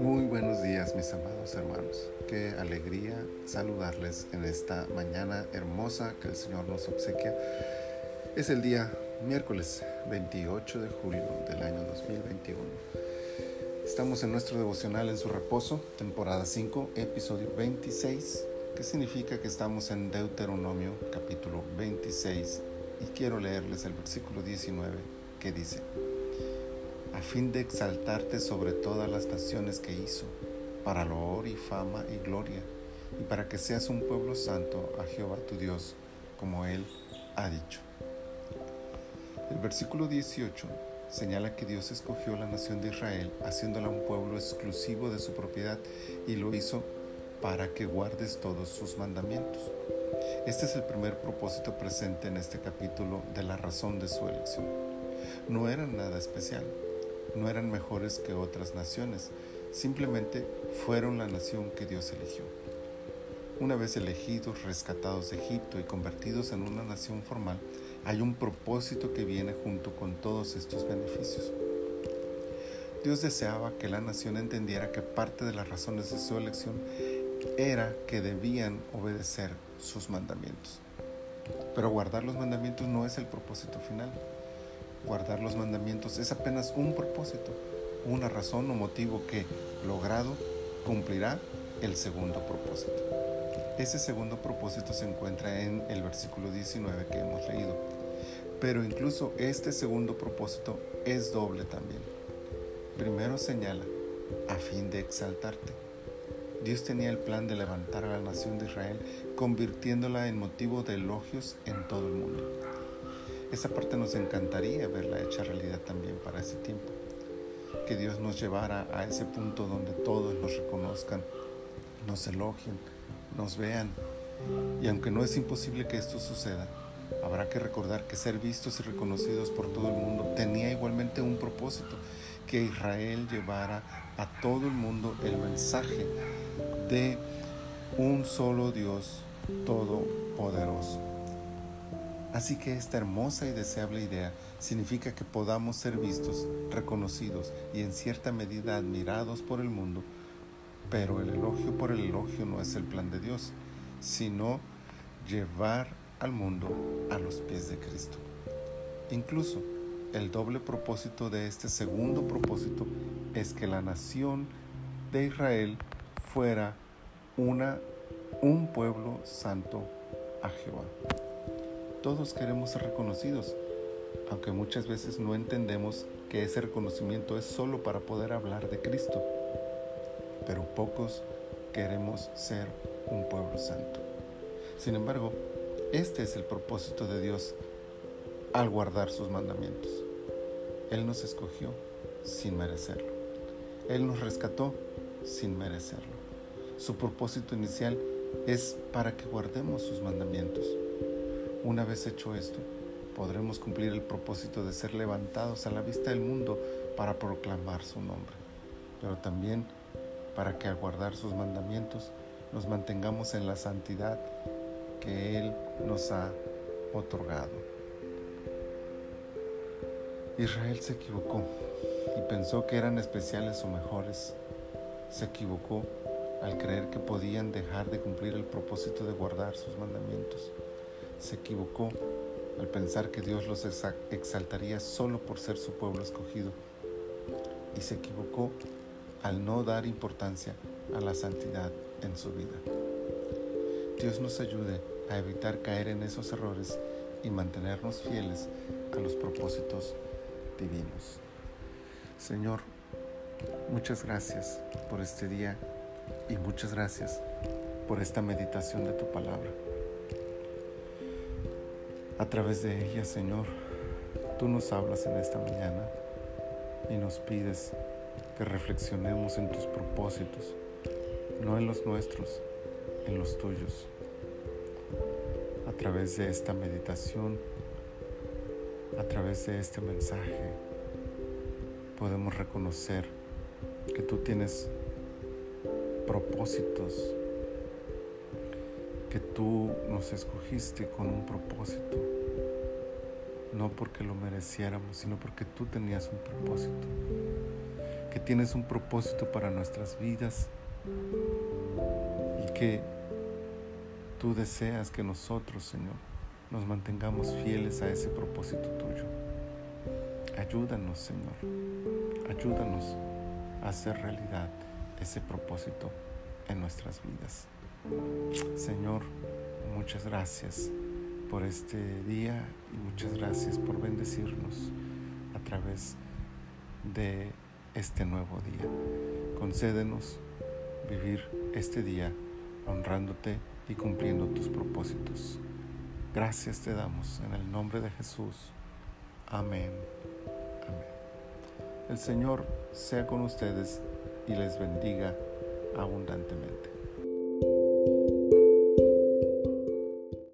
Muy buenos días mis amados hermanos. Qué alegría saludarles en esta mañana hermosa que el Señor nos obsequia. Es el día miércoles 28 de julio del año 2021. Estamos en nuestro devocional en su reposo, temporada 5, episodio 26, que significa que estamos en Deuteronomio capítulo 26 y quiero leerles el versículo 19 que dice, a fin de exaltarte sobre todas las naciones que hizo, para loor y fama y gloria, y para que seas un pueblo santo a Jehová tu Dios, como Él ha dicho. El versículo 18 señala que Dios escogió la nación de Israel, haciéndola un pueblo exclusivo de su propiedad, y lo hizo para que guardes todos sus mandamientos. Este es el primer propósito presente en este capítulo de la razón de su elección. No eran nada especial, no eran mejores que otras naciones, simplemente fueron la nación que Dios eligió. Una vez elegidos, rescatados de Egipto y convertidos en una nación formal, hay un propósito que viene junto con todos estos beneficios. Dios deseaba que la nación entendiera que parte de las razones de su elección era que debían obedecer sus mandamientos. Pero guardar los mandamientos no es el propósito final. Guardar los mandamientos es apenas un propósito, una razón o motivo que, logrado, cumplirá el segundo propósito. Ese segundo propósito se encuentra en el versículo 19 que hemos leído. Pero incluso este segundo propósito es doble también. Primero señala, a fin de exaltarte. Dios tenía el plan de levantar a la nación de Israel, convirtiéndola en motivo de elogios en todo el mundo. Esa parte nos encantaría verla hecha realidad también para ese tiempo. Que Dios nos llevara a ese punto donde todos nos reconozcan, nos elogien, nos vean. Y aunque no es imposible que esto suceda, habrá que recordar que ser vistos y reconocidos por todo el mundo tenía igualmente un propósito, que Israel llevara a todo el mundo el mensaje de un solo Dios todopoderoso. Así que esta hermosa y deseable idea significa que podamos ser vistos, reconocidos y en cierta medida admirados por el mundo, pero el elogio por el elogio no es el plan de Dios, sino llevar al mundo a los pies de Cristo. Incluso el doble propósito de este segundo propósito es que la nación de Israel fuera una, un pueblo santo a Jehová. Todos queremos ser reconocidos, aunque muchas veces no entendemos que ese reconocimiento es solo para poder hablar de Cristo. Pero pocos queremos ser un pueblo santo. Sin embargo, este es el propósito de Dios al guardar sus mandamientos. Él nos escogió sin merecerlo. Él nos rescató sin merecerlo. Su propósito inicial es para que guardemos sus mandamientos. Una vez hecho esto, podremos cumplir el propósito de ser levantados a la vista del mundo para proclamar su nombre, pero también para que al guardar sus mandamientos nos mantengamos en la santidad que Él nos ha otorgado. Israel se equivocó y pensó que eran especiales o mejores. Se equivocó al creer que podían dejar de cumplir el propósito de guardar sus mandamientos se equivocó al pensar que Dios los exaltaría solo por ser su pueblo escogido y se equivocó al no dar importancia a la santidad en su vida. Dios nos ayude a evitar caer en esos errores y mantenernos fieles a los propósitos divinos. Señor, muchas gracias por este día y muchas gracias por esta meditación de tu palabra. A través de ella, Señor, tú nos hablas en esta mañana y nos pides que reflexionemos en tus propósitos, no en los nuestros, en los tuyos. A través de esta meditación, a través de este mensaje, podemos reconocer que tú tienes propósitos que tú nos escogiste con un propósito, no porque lo mereciéramos, sino porque tú tenías un propósito, que tienes un propósito para nuestras vidas y que tú deseas que nosotros, Señor, nos mantengamos fieles a ese propósito tuyo. Ayúdanos, Señor, ayúdanos a hacer realidad ese propósito en nuestras vidas. Señor, muchas gracias por este día y muchas gracias por bendecirnos a través de este nuevo día. Concédenos vivir este día honrándote y cumpliendo tus propósitos. Gracias te damos en el nombre de Jesús. Amén. El Señor sea con ustedes y les bendiga abundantemente.